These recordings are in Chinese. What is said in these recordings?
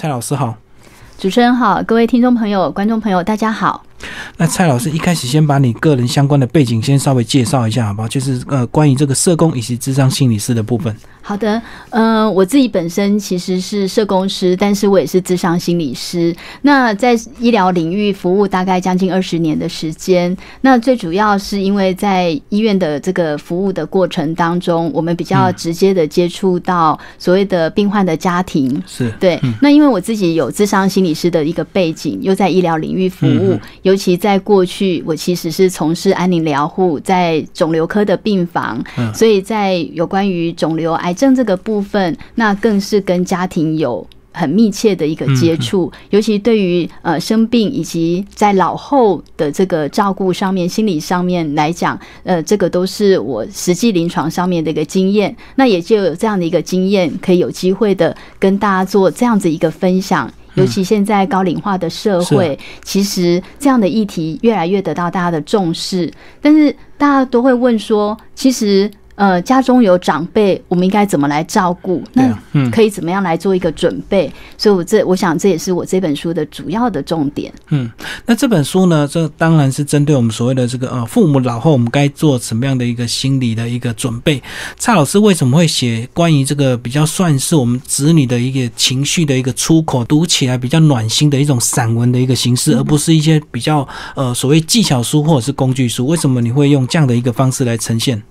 蔡老师好，主持人好，各位听众朋友、观众朋友，大家好。那蔡老师一开始先把你个人相关的背景先稍微介绍一下，好不好？就是呃，关于这个社工以及智商心理师的部分。好的，嗯，我自己本身其实是社工师，但是我也是智商心理师。那在医疗领域服务大概将近二十年的时间。那最主要是因为在医院的这个服务的过程当中，我们比较直接的接触到所谓的病患的家庭。是对。那因为我自己有智商心理师的一个背景，又在医疗领域服务，尤其在过去，我其实是从事安宁疗护，在肿瘤科的病房，所以在有关于肿瘤癌。癌症这个部分，那更是跟家庭有很密切的一个接触，尤其对于呃生病以及在老后的这个照顾上面、心理上面来讲，呃，这个都是我实际临床上面的一个经验。那也就有这样的一个经验，可以有机会的跟大家做这样子一个分享。尤其现在高龄化的社会，其实这样的议题越来越得到大家的重视，但是大家都会问说，其实。呃，家中有长辈，我们应该怎么来照顾？那可以怎么样来做一个准备？所以，我这我想这也是我这本书的主要的重点。嗯，那这本书呢，这当然是针对我们所谓的这个呃，父母老后我们该做什么样的一个心理的一个准备。蔡老师为什么会写关于这个比较算是我们子女的一个情绪的一个出口，读起来比较暖心的一种散文的一个形式，而不是一些比较呃所谓技巧书或者是工具书？为什么你会用这样的一个方式来呈现？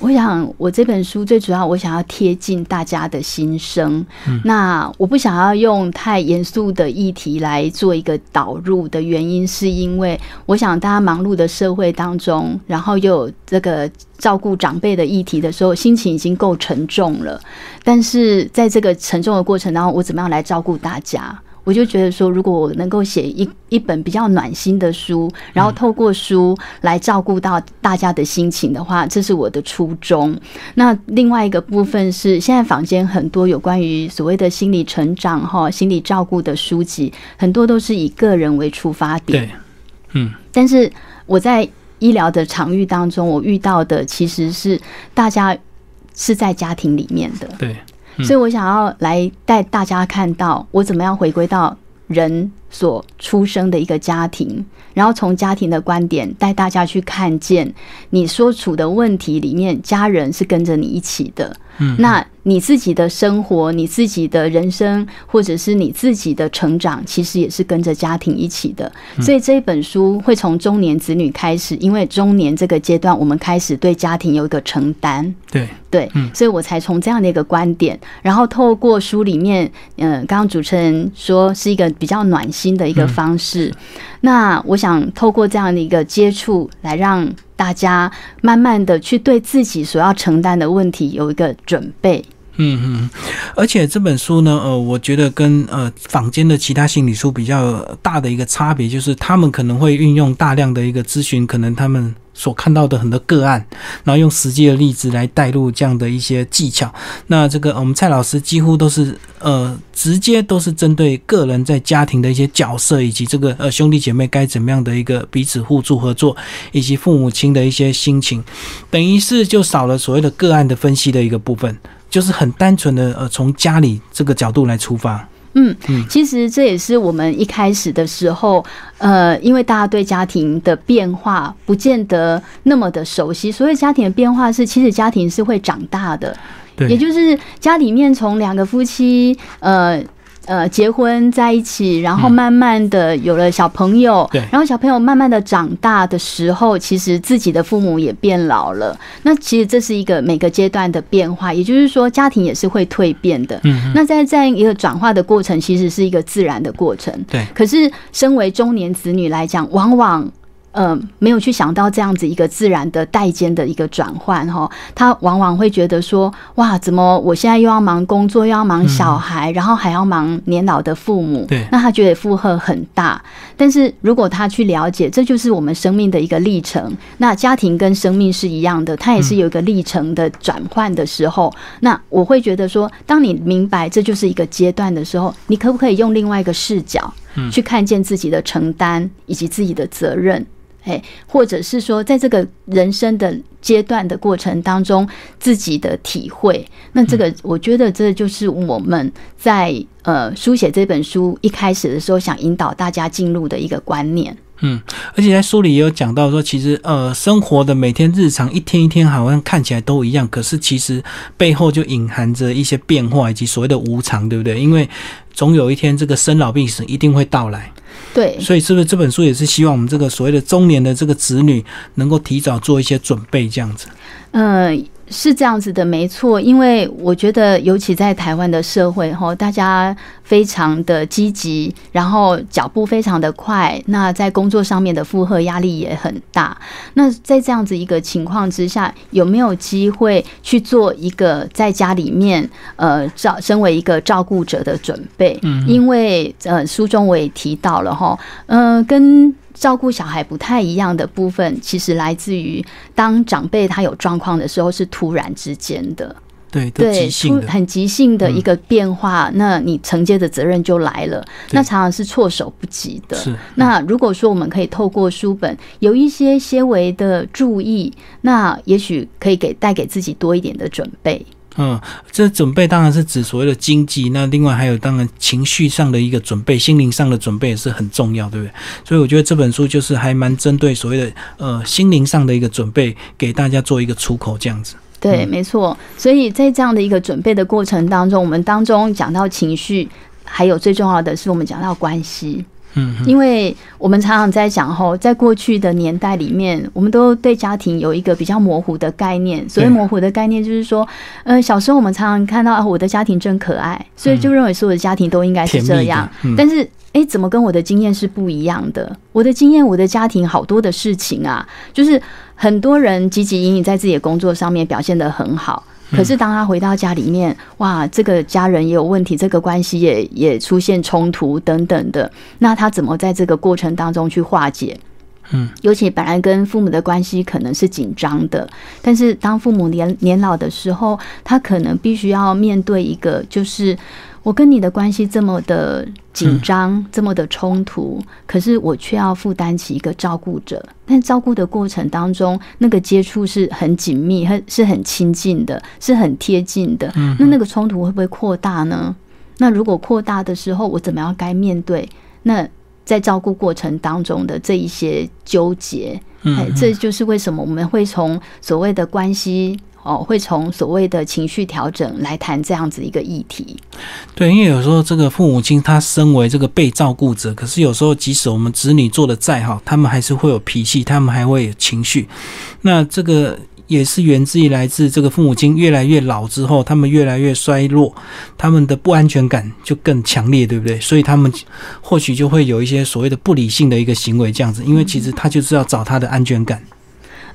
我想，我这本书最主要，我想要贴近大家的心声。那我不想要用太严肃的议题来做一个导入的原因，是因为我想大家忙碌的社会当中，然后又有这个照顾长辈的议题的时候，心情已经够沉重了。但是在这个沉重的过程当中，我怎么样来照顾大家？我就觉得说，如果我能够写一一本比较暖心的书，然后透过书来照顾到大家的心情的话，这是我的初衷。那另外一个部分是，现在坊间很多有关于所谓的心理成长、哈心理照顾的书籍，很多都是以个人为出发点。对，嗯。但是我在医疗的场域当中，我遇到的其实是大家是在家庭里面的。对。所以我想要来带大家看到我怎么样回归到人所出生的一个家庭，然后从家庭的观点带大家去看见你所处的问题里面，家人是跟着你一起的。嗯，那你自己的生活、你自己的人生，或者是你自己的成长，其实也是跟着家庭一起的。所以这一本书会从中年子女开始，因为中年这个阶段，我们开始对家庭有一个承担。对对，所以我才从这样的一个观点，然后透过书里面，嗯，刚刚主持人说是一个比较暖心的一个方式。那我想透过这样的一个接触，来让。大家慢慢的去对自己所要承担的问题有一个准备。嗯嗯，而且这本书呢，呃，我觉得跟呃坊间的其他心理书比较大的一个差别，就是他们可能会运用大量的一个咨询，可能他们。所看到的很多个案，然后用实际的例子来带入这样的一些技巧。那这个我们蔡老师几乎都是呃直接都是针对个人在家庭的一些角色，以及这个呃兄弟姐妹该怎么样的一个彼此互助合作，以及父母亲的一些心情，等于是就少了所谓的个案的分析的一个部分，就是很单纯的呃从家里这个角度来出发。嗯，其实这也是我们一开始的时候，呃，因为大家对家庭的变化不见得那么的熟悉。所以家庭的变化是，其实家庭是会长大的，也就是家里面从两个夫妻，呃。呃，结婚在一起，然后慢慢的有了小朋友，对，然后小朋友慢慢的长大的时候，其实自己的父母也变老了。那其实这是一个每个阶段的变化，也就是说，家庭也是会蜕变的。嗯，那在这样一个转化的过程，其实是一个自然的过程。对，可是身为中年子女来讲，往往。呃，没有去想到这样子一个自然的代间的一个转换哈，他往往会觉得说，哇，怎么我现在又要忙工作，又要忙小孩，然后还要忙年老的父母，对，那他觉得负荷很大。但是如果他去了解，这就是我们生命的一个历程，那家庭跟生命是一样的，它也是有一个历程的转换的时候，那我会觉得说，当你明白这就是一个阶段的时候，你可不可以用另外一个视角去看见自己的承担以及自己的责任？哎，或者是说在这个人生的阶段的过程当中自己的体会，那这个我觉得这就是我们在呃书写这本书一开始的时候想引导大家进入的一个观念。嗯，而且在书里也有讲到说，其实呃，生活的每天日常一天一天好像看起来都一样，可是其实背后就隐含着一些变化以及所谓的无常，对不对？因为总有一天这个生老病死一定会到来。对，所以是不是这本书也是希望我们这个所谓的中年的这个子女能够提早做一些准备，这样子？嗯。是这样子的，没错。因为我觉得，尤其在台湾的社会，哈，大家非常的积极，然后脚步非常的快。那在工作上面的负荷压力也很大。那在这样子一个情况之下，有没有机会去做一个在家里面，呃，照身为一个照顾者的准备？嗯，因为呃，书中我也提到了，哈，嗯，跟。照顾小孩不太一样的部分，其实来自于当长辈他有状况的时候，是突然之间的，对对，突很急性的一个变化，那你承接的责任就来了，那常常是措手不及的。是，那如果说我们可以透过书本有一些些微的注意，那也许可以给带给自己多一点的准备。嗯，这准备当然是指所谓的经济，那另外还有当然情绪上的一个准备，心灵上的准备也是很重要，对不对？所以我觉得这本书就是还蛮针对所谓的呃心灵上的一个准备，给大家做一个出口这样子。对，没错。所以在这样的一个准备的过程当中，我们当中讲到情绪，还有最重要的是我们讲到关系。嗯，因为我们常常在讲吼，在过去的年代里面，我们都对家庭有一个比较模糊的概念。所谓模糊的概念，就是说，呃，小时候我们常常看到啊我的家庭真可爱，所以就认为所有的家庭都应该是这样。但是，哎，怎么跟我的经验是不一样的？我的经验，我的家庭好多的事情啊，就是很多人汲汲营营在自己的工作上面表现得很好。可是当他回到家里面，哇，这个家人也有问题，这个关系也也出现冲突等等的，那他怎么在这个过程当中去化解？嗯，尤其本来跟父母的关系可能是紧张的，但是当父母年年老的时候，他可能必须要面对一个就是。我跟你的关系这么的紧张，这么的冲突，可是我却要负担起一个照顾者。但照顾的过程当中，那个接触是很紧密、很是很亲近的，是很贴近的。那那个冲突会不会扩大呢？那如果扩大的时候，我怎么样该面对？那在照顾过程当中的这一些纠结，哎，这就是为什么我们会从所谓的关系。哦，会从所谓的情绪调整来谈这样子一个议题。对，因为有时候这个父母亲他身为这个被照顾者，可是有时候即使我们子女做的再好，他们还是会有脾气，他们还会有情绪。那这个也是源自于来自这个父母亲越来越老之后，他们越来越衰弱，他们的不安全感就更强烈，对不对？所以他们或许就会有一些所谓的不理性的一个行为，这样子，因为其实他就是要找他的安全感。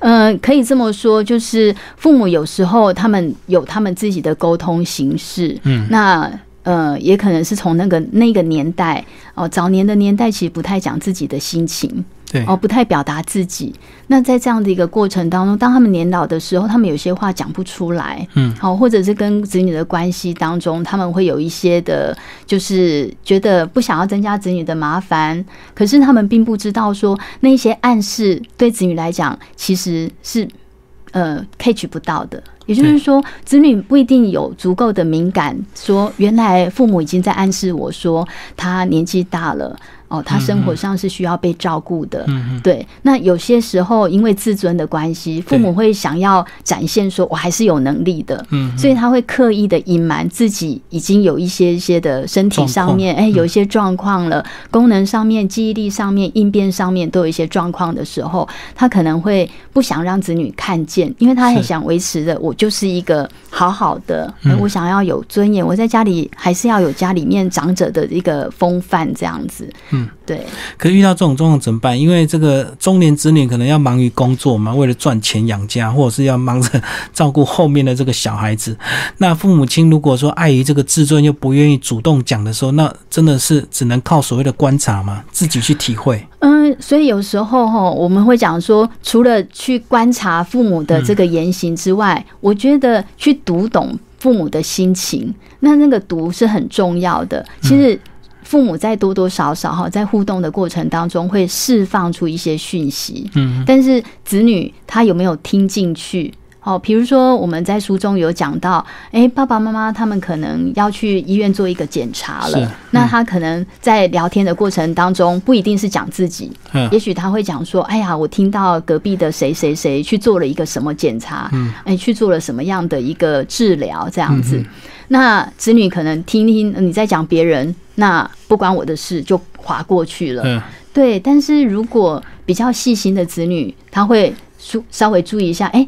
嗯，可以这么说，就是父母有时候他们有他们自己的沟通形式，嗯，那呃，也可能是从那个那个年代哦，早年的年代其实不太讲自己的心情。对哦，不太表达自己。那在这样的一个过程当中，当他们年老的时候，他们有些话讲不出来，嗯，好，或者是跟子女的关系当中，他们会有一些的，就是觉得不想要增加子女的麻烦，可是他们并不知道说那些暗示对子女来讲其实是呃 catch 不到的。也就是说，子女不一定有足够的敏感，说原来父母已经在暗示我说他年纪大了。哦，他生活上是需要被照顾的，对。那有些时候因为自尊的关系，父母会想要展现说我还是有能力的，嗯，所以他会刻意的隐瞒自己已经有一些一些的身体上面，哎，有一些状况了，功能上面、记忆力上面、应变上面都有一些状况的时候，他可能会不想让子女看见，因为他很想维持的，我就是一个好好的，我想要有尊严，我在家里还是要有家里面长者的一个风范这样子。嗯，对。可是遇到这种状况怎么办？因为这个中年子女可能要忙于工作嘛，为了赚钱养家，或者是要忙着照顾后面的这个小孩子。那父母亲如果说碍于这个自尊，又不愿意主动讲的时候，那真的是只能靠所谓的观察嘛，自己去体会。嗯，所以有时候哈，我们会讲说，除了去观察父母的这个言行之外，我觉得去读懂父母的心情，那那个读是很重要的。其实。父母在多多少少哈，在互动的过程当中会释放出一些讯息，嗯，但是子女他有没有听进去？哦，比如说我们在书中有讲到，哎，爸爸妈妈他们可能要去医院做一个检查是了，那他可能在聊天的过程当中，不一定是讲自己，嗯。也许他会讲说，哎呀，我听到隔壁的谁谁谁去做了一个什么检查，嗯，哎，去做了什么样的一个治疗，这样子。嗯那子女可能听听你在讲别人，那不关我的事，就划过去了。嗯对，但是如果比较细心的子女，他会注稍微注意一下，哎、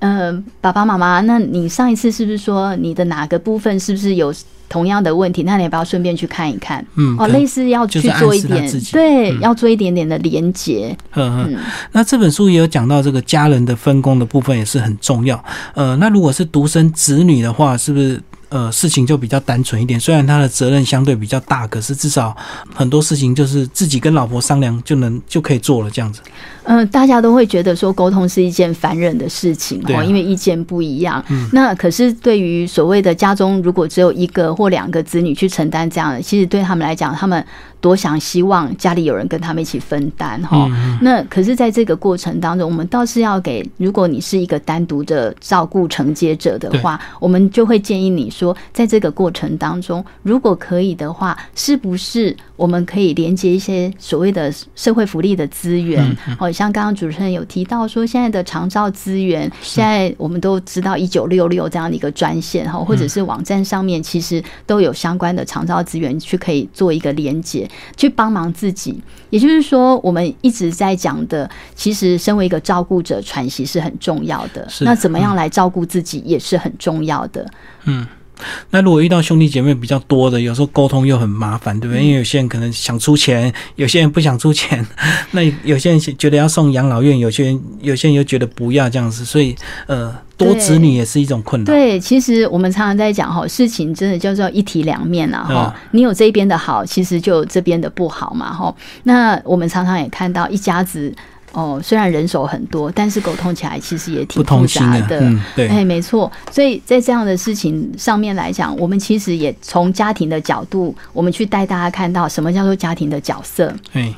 呃，爸爸妈妈，那你上一次是不是说你的哪个部分是不是有同样的问题？那你要不要顺便去看一看？哦，嗯哦类似要去做一点对，嗯要做一点点的连结。嗯嗯嗯，那这本书也有讲到这个家人的分工的部分也是很重要。呃，那如果是独生子女的话，是不是呃事情就比较单纯一点？虽然他的责任相对比较大，可是至少很多事情就是自己跟老婆商量就能就可以做了，这样子。嗯、大家都会觉得说沟通是一件烦人的事情哦因为意见不一样。嗯那可是对于所谓的家中如果只有一个或两个子女去承担这样的，其实对他们来讲，他们多想希望家里有人跟他们一起分担哈。嗯那可是，在这个过程当中，我们倒是要给，如果你是一个单独的照顾承接者的话，我们就会建议你说，在这个过程当中，如果可以的话，是不是我们可以连接一些所谓的社会福利的资源？哦，像刚刚主持人有提到说，现在的长照资源，现在我们都知道一九六六这样的一个专线哈，或者是网站上面其实都有相关的长照资源去可以做一个连接，去帮忙自己。也就是说，我们一直在讲的，其实身为一个照顾者，喘息是很重要的。是那怎么样来照顾自己也是很重要的。嗯那如果遇到兄弟姐妹比较多的，有时候沟通又很麻烦，对不对？因为有些人可能想出钱，有些人不想出钱，那有些人觉得要送养老院，有些人有些人又觉得不要这样子，所以呃，多子女也是一种困扰。对，其实我们常常在讲哈，事情真的叫做一体两面啊哈。你有这边的好，其实就有这边的不好嘛哈。那我们常常也看到一家子。哦，虽然人手很多，但是沟通起来其实也挺复杂的，嗯，对，哎，没错。所以在这样的事情上面来讲，我们其实也从家庭的角度，我们去带大家看到什么叫做家庭的角色，哎，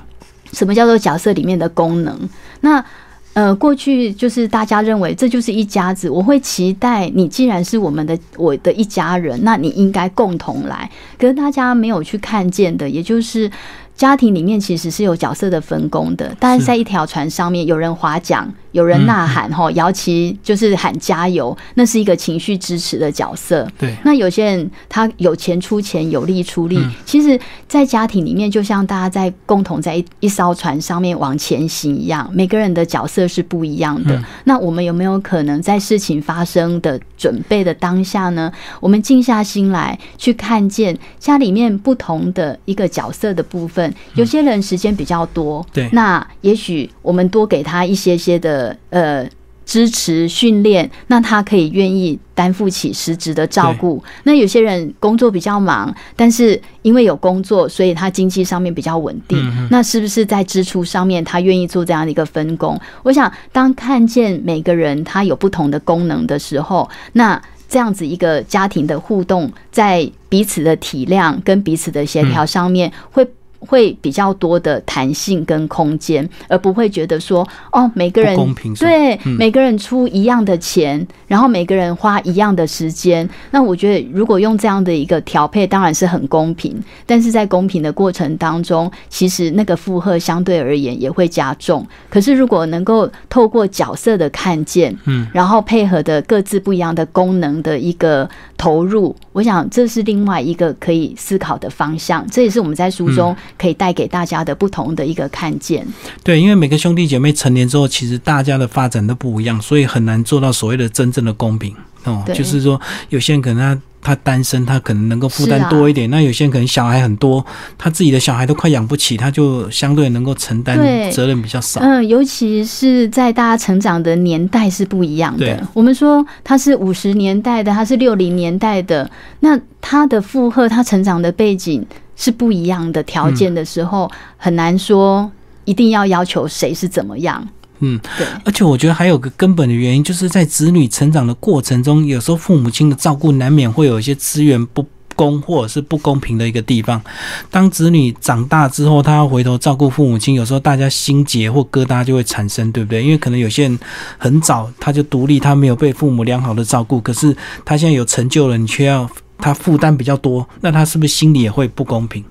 什么叫做角色里面的功能。那呃，过去就是大家认为这就是一家子，我会期待你既然是我们的我的一家人，那你应该共同来。可是大家没有去看见的，也就是。家庭里面其实是有角色的分工的，但是在一条船上面，有人划桨，有人呐喊，嗯吼、摇旗就是喊加油，那是一个情绪支持的角色。对，那有些人他有钱出钱，有力出力。嗯其实，在家庭里面，就像大家在共同在一一艘船上面往前行一样，每个人的角色是不一样的。嗯那我们有没有可能在事情发生的准备的当下呢？我们静下心来，去看见家里面不同的一个角色的部分。有些人时间比较多，嗯对那也许我们多给他一些些的呃。支持训练，那他可以愿意担负起实质的照顾。那有些人工作比较忙，但是因为有工作，所以他经济上面比较稳定。嗯那是不是在支出上面，他愿意做这样的一个分工？我想，当看见每个人他有不同的功能的时候，那这样子一个家庭的互动，在彼此的体谅跟彼此的协调上面会。会比较多的弹性跟空间，而不会觉得说哦，每个人公平对、嗯每个人出一样的钱，然后每个人花一样的时间。那我觉得，如果用这样的一个调配，当然是很公平。但是在公平的过程当中，其实那个负荷相对而言也会加重。可是如果能够透过角色的看见，嗯，然后配合的各自不一样的功能的一个投入，我想这是另外一个可以思考的方向。这也是我们在书中可以带给大家的不同的一个看见。对，因为每个兄弟姐妹成年之后，其实大家的发展都不一样，所以很难做到所谓的真正的公平哦。就是说，有些人可能他他单身，他可能能够负担多一点；那有些人可能小孩很多，他自己的小孩都快养不起，他就相对能够承担责任比较少。嗯，尤其是在大家成长的年代是不一样的。我们说他是五十年代的，他是六零年代的，那他的负荷，他成长的背景是不一样的条件的时候，很难说一定要要求谁是怎么样。嗯，对，而且我觉得还有个根本的原因，就是在子女成长的过程中，有时候父母亲的照顾难免会有一些资源不公或者是不公平的一个地方。当子女长大之后，他要回头照顾父母亲，有时候大家心结或疙瘩就会产生，对不对？因为可能有些人很早他就独立，他没有被父母良好的照顾，可是他现在有成就了，你却要他负担比较多，那他是不是心里也会不公平？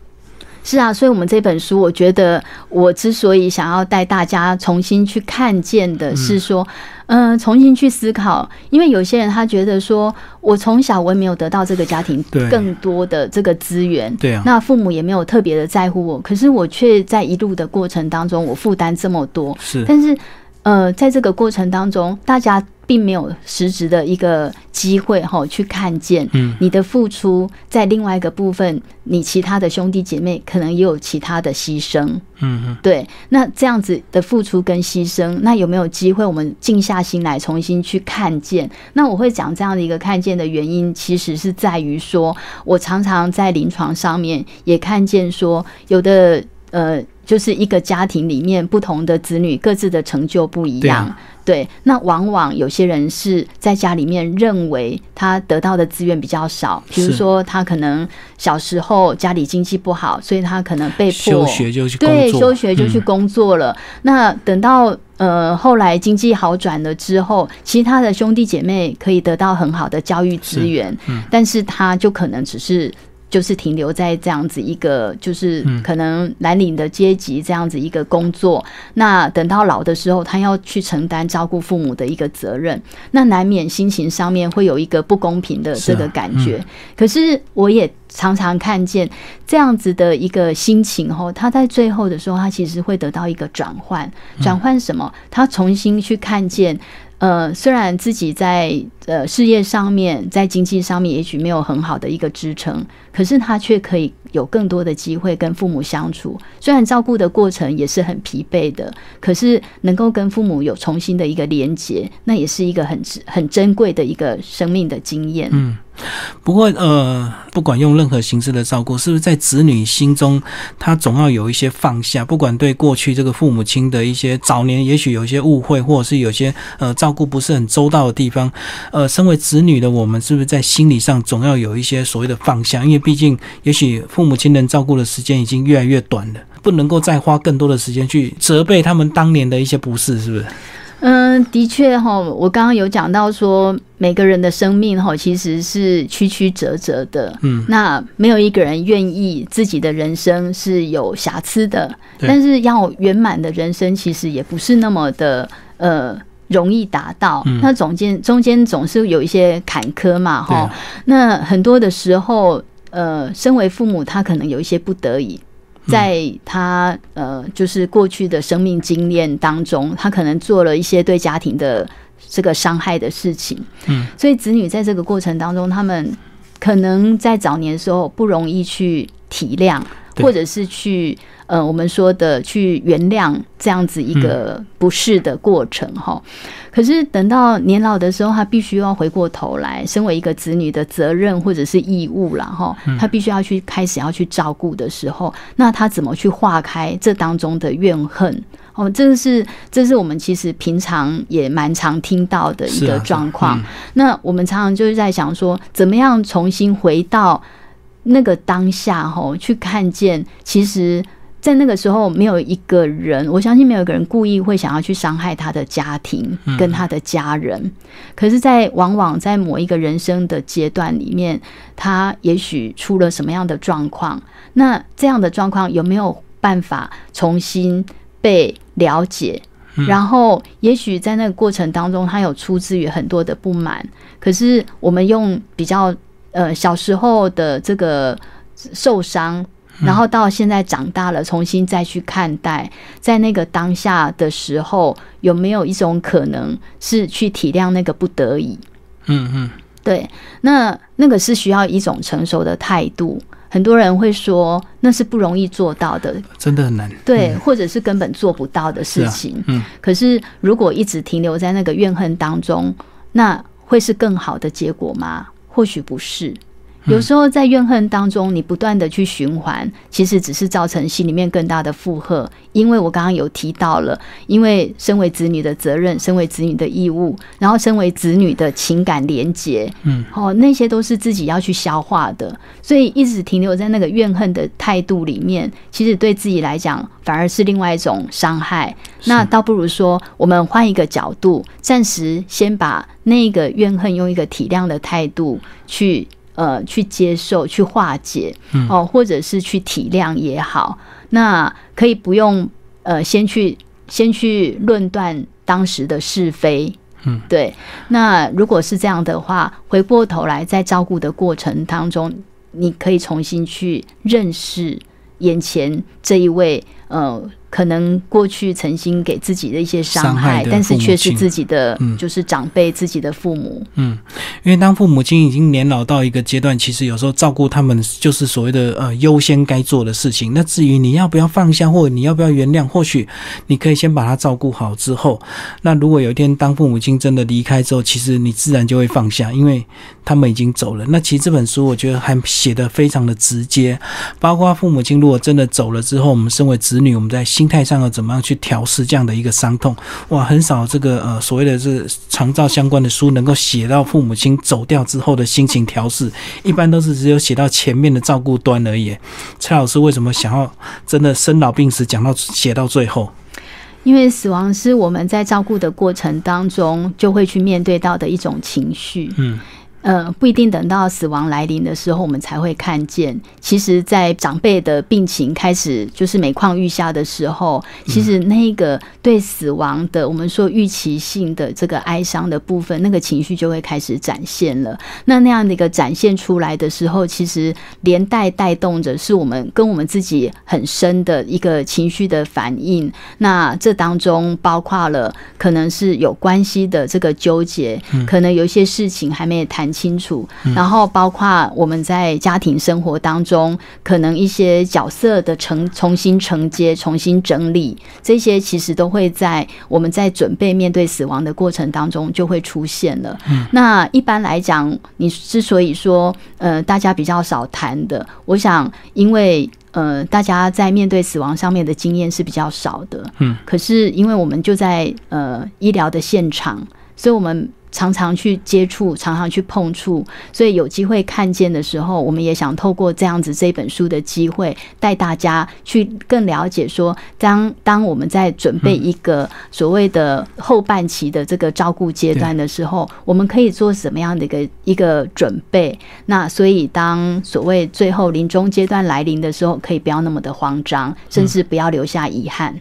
是啊，所以，我们这本书，我觉得我之所以想要带大家重新去看见的是说，嗯，重新去思考，因为有些人他觉得说，我从小我也没有得到这个家庭更多的这个资源，对啊，那父母也没有特别的在乎我，可是我却在一路的过程当中，我负担这么多，是，但是，呃，在这个过程当中，大家。并没有实质的一个机会哈，去看见你的付出，在另外一个部分，你其他的兄弟姐妹可能也有其他的牺牲。嗯嗯，对。那这样子的付出跟牺牲，那有没有机会我们静下心来重新去看见？那我会讲这样的一个看见的原因，其实是在于说，我常常在临床上面也看见说，有的呃，就是一个家庭里面不同的子女各自的成就不一样。对，那往往有些人是在家里面认为他得到的资源比较少，比如说他可能小时候家里经济不好，所以他可能被迫休学就去对休学就去工作了。那等到呃后来经济好转了之后，其他的兄弟姐妹可以得到很好的教育资源，但是他就可能只是。就是停留在这样子一个，就是可能蓝领的阶级这样子一个工作。那等到老的时候，他要去承担照顾父母的一个责任，那难免心情上面会有一个不公平的这个感觉。可是我也常常看见这样子的一个心情后，他在最后的时候，他其实会得到一个转换。转换什么？他重新去看见。呃，虽然自己在呃事业上面，在经济上面也许没有很好的一个支撑，可是他却可以有更多的机会跟父母相处。虽然照顾的过程也是很疲惫的，可是能够跟父母有重新的一个连接，那也是一个很很珍贵的一个生命的经验。嗯。不过，呃，不管用任何形式的照顾，是不是在子女心中，他总要有一些放下？不管对过去这个父母亲的一些早年，也许有些误会，或者是有些呃照顾不是很周到的地方，呃，身为子女的我们，是不是在心理上总要有一些所谓的放下？因为毕竟，也许父母亲能照顾的时间已经越来越短了，不能够再花更多的时间去责备他们当年的一些不是，是不是？嗯，的确哈，我刚刚有讲到说，每个人的生命哈其实是曲曲折折的，嗯，那没有一个人愿意自己的人生是有瑕疵的，但是要圆满的人生其实也不是那么的呃容易达到，嗯。那中间中间总是有一些坎坷嘛哈，那很多的时候，呃，身为父母他可能有一些不得已。在他呃，就是过去的生命经验当中，他可能做了一些对家庭的这个伤害的事情。嗯，所以子女在这个过程当中，他们可能在早年的时候不容易去体谅，或者是去。呃，我们说的去原谅这样子一个不适的过程哈，可是等到年老的时候，他必须要回过头来，身为一个子女的责任或者是义务了哈，他必须要去开始要去照顾的时候，那他怎么去化开这当中的怨恨？哦，这个是这是我们其实平常也蛮常听到的一个状况。那我们常常就是在想说，怎么样重新回到那个当下哈，去看见其实。在那个时候，没有一个人，我相信没有一个人故意会想要去伤害他的家庭跟他的家人。可是，在往往在某一个人生的阶段里面，他也许出了什么样的状况？那这样的状况有没有办法重新被了解？然后，也许在那个过程当中，他有出自于很多的不满。可是，我们用比较呃小时候的这个受伤。然后到现在长大了，重新再去看待，在那个当下的时候，有没有一种可能是去体谅那个不得已？嗯嗯，对，那那个是需要一种成熟的态度。很多人会说那是不容易做到的，真的很难。对，或者是根本做不到的事情。嗯，可是如果一直停留在那个怨恨当中，那会是更好的结果吗？或许不是。有时候在怨恨当中，你不断的去循环，其实只是造成心里面更大的负荷。因为我刚刚有提到了，因为身为子女的责任，身为子女的义务，然后身为子女的情感连结，嗯，哦，那些都是自己要去消化的，所以一直停留在那个怨恨的态度里面，其实对自己来讲反而是另外一种伤害。那倒不如说，我们换一个角度，暂时先把那个怨恨用一个体谅的态度去。呃，去接受、去化解，哦，或者是去体谅也好，那可以不用呃，先去先去论断当时的是非，嗯，对。那如果是这样的话，回过头来在照顾的过程当中，你可以重新去认识眼前这一位呃。可能过去曾经给自己的一些伤害，但是却是自己的，就是长辈、自己的父母。嗯，因为当父母亲已经年老到一个阶段，其实有时候照顾他们就是所谓的呃优先该做的事情。那至于你要不要放下，或者你要不要原谅，或许你可以先把他照顾好之后，那如果有一天当父母亲真的离开之后，其实你自然就会放下，因为他们已经走了。那其实这本书我觉得还写的非常的直接，包括父母亲如果真的走了之后，我们身为子女，我们在。心态上要怎么样去调试这样的一个伤痛？哇，很少这个呃所谓的这长照相关的书能够写到父母亲走掉之后的心情调试，一般都是只有写到前面的照顾端而已。蔡老师为什么想要真的生老病死讲到写到最后？因为死亡是我们在照顾的过程当中就会去面对到的一种情绪。嗯。呃，不一定等到死亡来临的时候，我们才会看见。其实，在长辈的病情开始就是每况愈下的时候，其实那个对死亡的我们说预期性的这个哀伤的部分，那个情绪就会开始展现了。那那样的一个展现出来的时候，其实连带带动着是我们跟我们自己很深的一个情绪的反应。那这当中包括了可能是有关系的这个纠结，可能有一些事情还没谈。清楚，然后包括我们在家庭生活当中，可能一些角色的承重新承接、重新整理，这些其实都会在我们在准备面对死亡的过程当中就会出现了。那一般来讲，你之所以说呃大家比较少谈的，我想因为呃大家在面对死亡上面的经验是比较少的。嗯，可是因为我们就在呃医疗的现场，所以我们。常常去接触，常常去碰触，所以有机会看见的时候，我们也想透过这样子这本书的机会，带大家去更了解说，当当我们在准备一个所谓的后半期的这个照顾阶段的时候，我们可以做什么样的一个一个准备？那所以当所谓最后临终阶段来临的时候，可以不要那么的慌张，甚至不要留下遗憾。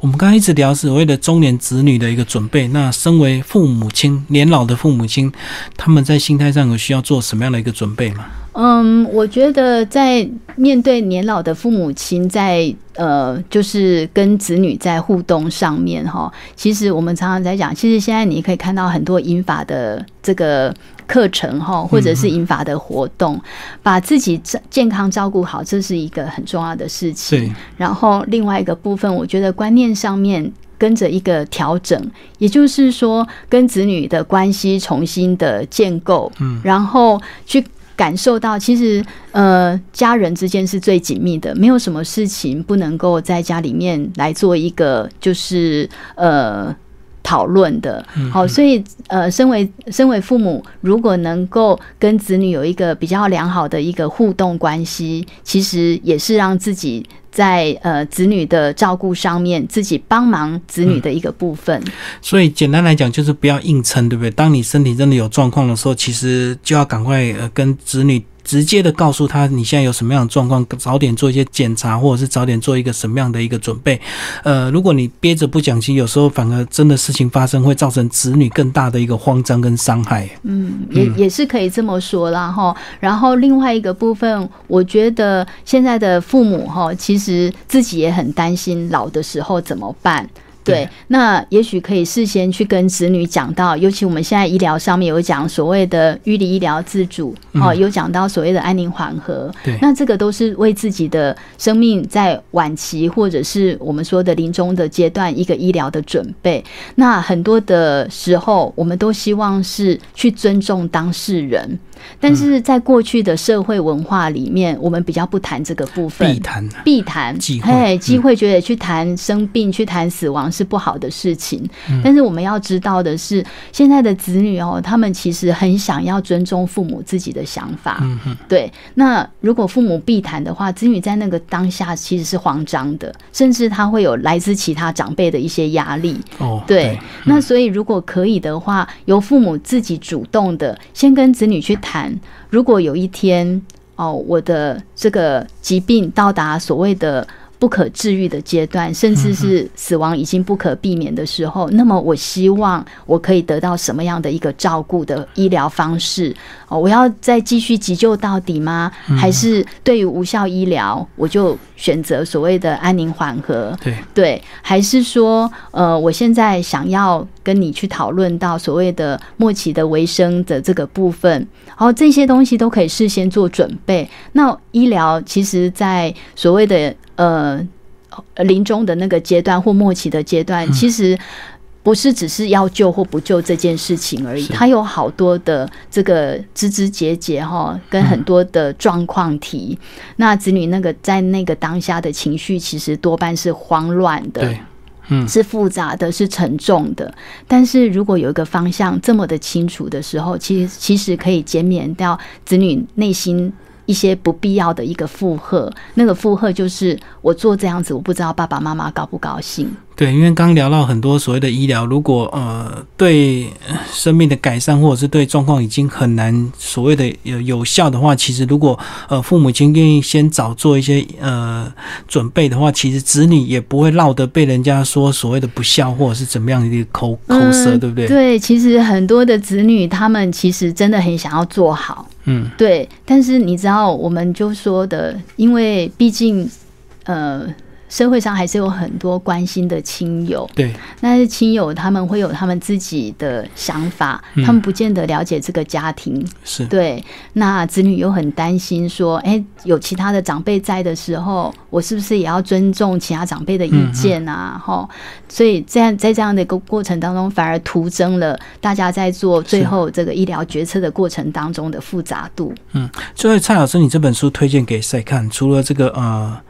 我们刚刚一直聊所谓的中年子女的一个准备，那身为父母亲、年老的父母亲，他们在心态上有需要做什么样的一个准备吗？嗯，我觉得在面对年老的父母亲，在呃，就是跟子女在互动上面哈，其实我们常常在讲，其实现在你可以看到很多英法的这个。课程哈，或者是引法的活动，把自己健康照顾好，这是一个很重要的事情。然后另外一个部分，我觉得观念上面跟着一个调整，也就是说，跟子女的关系重新的建构。嗯，然后去感受到，其实呃，家人之间是最紧密的，没有什么事情不能够在家里面来做一个，就是呃。讨论的，好，所以呃，身为身为父母，如果能够跟子女有一个比较良好的一个互动关系，其实也是让自己在呃子女的照顾上面，自己帮忙子女的一个部分。所以简单来讲，就是不要硬撑，对不对？当你身体真的有状况的时候，其实就要赶快呃跟子女。直接的告诉他你现在有什么样的状况，早点做一些检查，或者是早点做一个什么样的一个准备。呃，如果你憋着不讲，清有时候反而真的事情发生，会造成子女更大的一个慌张跟伤害。嗯，也也是可以这么说啦哈。然后另外一个部分，我觉得现在的父母哈，其实自己也很担心老的时候怎么办。对，那也许可以事先去跟子女讲到，尤其我们现在医疗上面有讲所谓的预立医疗自主，哦，有讲到所谓的安宁缓和，对，那这个都是为自己的生命在晚期或者是我们说的临终的阶段一个医疗的准备。那很多的时候，我们都希望是去尊重当事人。但是在过去的社会文化里面，我们比较不谈这个部分，必谈必谈。忌讳嘿，嗯忌讳觉得去谈生病、去谈死亡是不好的事情。嗯但是我们要知道的是，现在的子女哦，他们其实很想要尊重父母自己的想法。嗯哼，对，那如果父母必谈的话，子女在那个当下其实是慌张的，甚至他会有来自其他长辈的一些压力。哦，对，那所以如果可以的话，由父母自己主动的先跟子女去谈，如果有一天哦，我的这个疾病到达所谓的。不可治愈的阶段，甚至是死亡已经不可避免的时候，那么我希望我可以得到什么样的一个照顾的医疗方式？哦，我要再继续急救到底吗？还是对于无效医疗，我就选择所谓的安宁缓和？对，对，还是说，呃，我现在想要跟你去讨论到所谓的末期的维生的这个部分，然后这些东西都可以事先做准备。那医疗其实，在所谓的呃临终的那个阶段或末期的阶段，其实。不是只是要救或不救这件事情而已，是它有好多的这个枝枝节节哈，跟很多的状况题。那子女那个在那个当下的情绪，其实多半是慌乱的，嗯，是复杂的，是沉重的。但是如果有一个方向这么的清楚的时候，其实其实可以减免掉子女内心一些不必要的一个负荷。那个负荷就是我做这样子，我不知道爸爸妈妈高不高兴。对，因为刚聊到很多所谓的医疗，如果呃对呃生命的改善或者是对状况已经很难所谓的有有效的话，其实如果呃父母亲愿意先早做一些呃准备的话，其实子女也不会落得被人家说所谓的不孝或者是怎么样的一个口口舌，嗯对不对？对，其实很多的子女他们其实真的很想要做好，嗯，对。但是你知道，我们就说的，因为毕竟呃。社会上还是有很多关心的亲友，对，但是亲友他们会有他们自己的想法，嗯他们不见得了解这个家庭。是，对，那子女又很担心说，哎、有其他的长辈在的时候，我是不是也要尊重其他长辈的意见啊？哈、所以这样在这样的一个过程当中，反而徒增了大家在做最后这个医疗决策的过程当中的复杂度。嗯，所以蔡老师，你这本书推荐给谁看？除了这个呃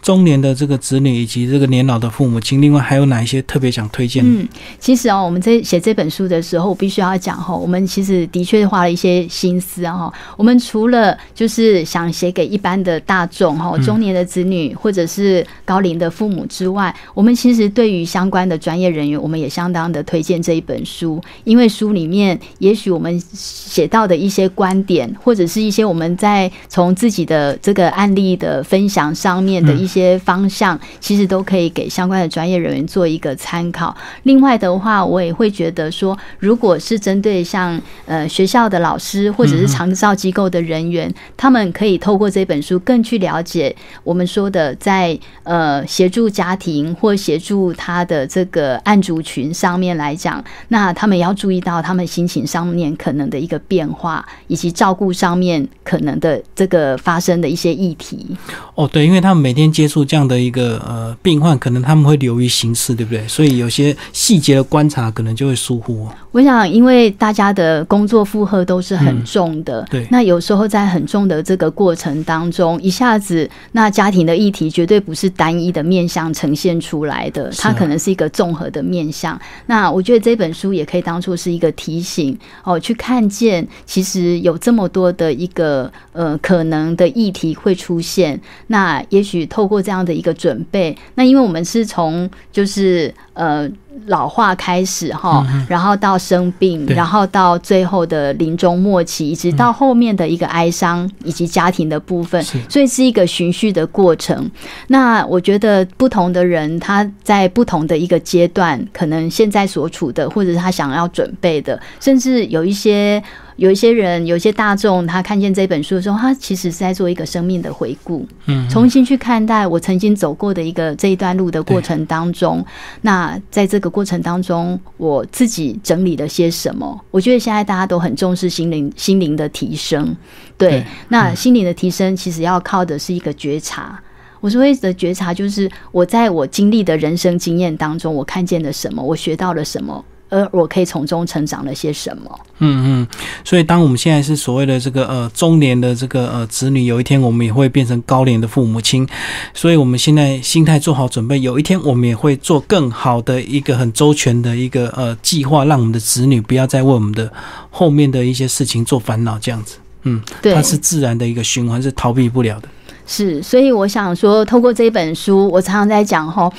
中年的这个子女以及这个年老的父母亲，另外还有哪一些特别想推荐？嗯，其实哦，我们在写这本书的时候，我必须要讲哈，我们其实的确花了一些心思啊哈。我们除了就是想写给一般的大众哈，中年的子女或者是高龄的父母之外，我们其实对于相关的专业人员，我们也相当的推荐这一本书，因为书里面也许我们写到的一些观点，或者是一些我们在从自己的这个案例的分享上面的一些方向，其实都可以给相关的专业人员做一个参考。另外的话，我也会觉得说，如果是针对像呃学校的老师或者是长照机构的人员，他们可以透过这本书更去了解我们说的在呃协助家庭或协助他的这个案主群上面来讲，那他们也要注意到他们心情上面可能的一个变化，以及照顾上面可能的这个发生的一些议题。哦，对，因为他们每天接触这样的一个呃病患，可能他们会流于形式，对不对？所以有些细节的观察可能就会疏忽、哦。我想，因为大家的工作负荷都是很重的，对那有时候在很重的这个过程当中，一下子那家庭的议题绝对不是单一的面向呈现出来的，它可能是一个综合的面向。那我觉得这本书也可以当做是一个提醒哦，去看见其实有这么多的一个呃可能的议题会出现。那也许透过这样的一个准备，那因为我们是从就是呃。老化开始哈，然后到生病，嗯然后到最后的临终末期，一直到后面的一个哀伤以及家庭的部分，所以是一个循序的过程。那我觉得不同的人他在不同的一个阶段，可能现在所处的，或者是他想要准备的，甚至有一些。有一些人，有一些大众，他看见这本书的时候，他其实是在做一个生命的回顾，嗯，重新去看待我曾经走过的一个这一段路的过程当中。那在这个过程当中，我自己整理了些什么？我觉得现在大家都很重视心灵心灵的提升，对，对那心灵的提升其实要靠的是一个觉察。我所谓的觉察，就是我在我经历的人生经验当中，我看见了什么，我学到了什么。而我可以从中成长了些什么？嗯嗯，所以当我们现在是所谓的这个呃中年的这个呃子女，有一天我们也会变成高龄的父母亲，所以我们现在心态做好准备，有一天我们也会做更好的一个很周全的一个呃计划，让我们的子女不要再为我们的后面的一些事情做烦恼，这样子，嗯，对，它是自然的一个循环，是逃避不了的。是，所以我想说，透过这本书，我常常在讲哈。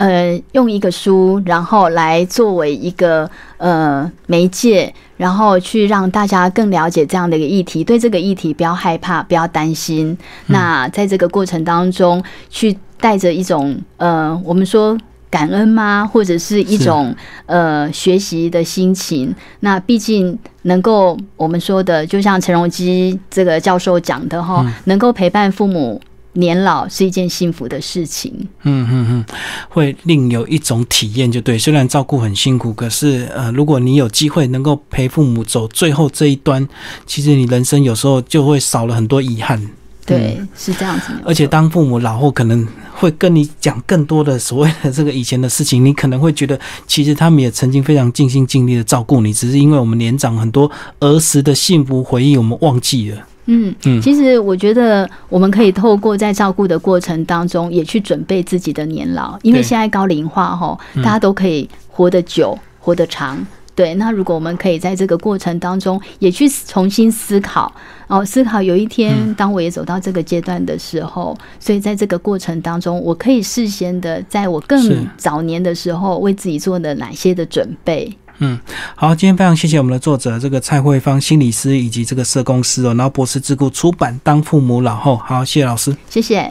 呃，用一个书，然后来作为一个呃媒介，然后去让大家更了解这样的一个议题，对这个议题不要害怕，不要担心。那在这个过程当中，去带着一种呃，我们说感恩吗，或者是一种呃学习的心情。那毕竟能够我们说的，就像陈荣基这个教授讲的哈，能够陪伴父母。年老是一件幸福的事情，嗯嗯嗯，会另有一种体验，就对。虽然照顾很辛苦，可是呃，如果你有机会能够陪父母走最后这一端，其实你人生有时候就会少了很多遗憾。对，是这样子。而且当父母老后，可能会跟你讲更多的所谓的这个以前的事情，你可能会觉得，其实他们也曾经非常尽心尽力的照顾你，只是因为我们年长，很多儿时的幸福回忆我们忘记了。嗯嗯，其实我觉得我们可以透过在照顾的过程当中，也去准备自己的年老，因为现在高龄化哈，大家都可以活得久、活得长。对，那如果我们可以在这个过程当中，也去重新思考，哦，思考有一天当我也走到这个阶段的时候，所以在这个过程当中，我可以事先的，在我更早年的时候，为自己做的哪些的准备。嗯，好，今天非常谢谢我们的作者这个蔡慧芳心理师以及这个社公司哦，然后博士智库出版《当父母老后》，好，谢谢老师，谢谢。